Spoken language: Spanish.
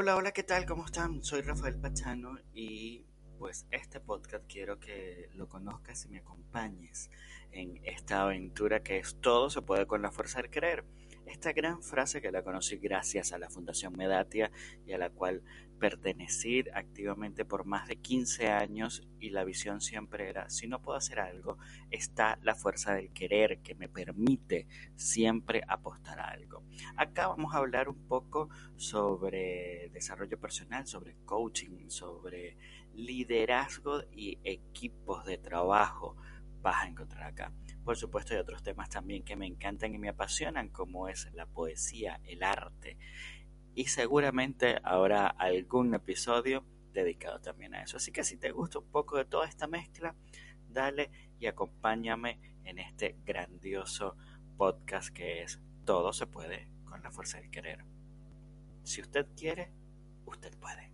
Hola, hola, ¿qué tal? ¿Cómo están? Soy Rafael Pachano y pues este podcast quiero que lo conozcas y me acompañes en esta aventura que es todo se puede con la fuerza del querer. Esta gran frase que la conocí gracias a la Fundación Medatia y a la cual pertenecí activamente por más de 15 años y la visión siempre era, si no puedo hacer algo, está la fuerza del querer que me permite siempre apostar a algo. Acá vamos a hablar un poco sobre desarrollo personal, sobre coaching, sobre liderazgo y equipos de trabajo vas a encontrar acá. Por supuesto hay otros temas también que me encantan y me apasionan, como es la poesía, el arte. Y seguramente habrá algún episodio dedicado también a eso. Así que si te gusta un poco de toda esta mezcla, dale y acompáñame en este grandioso podcast que es Todo se puede con la fuerza del querer. Si usted quiere, usted puede.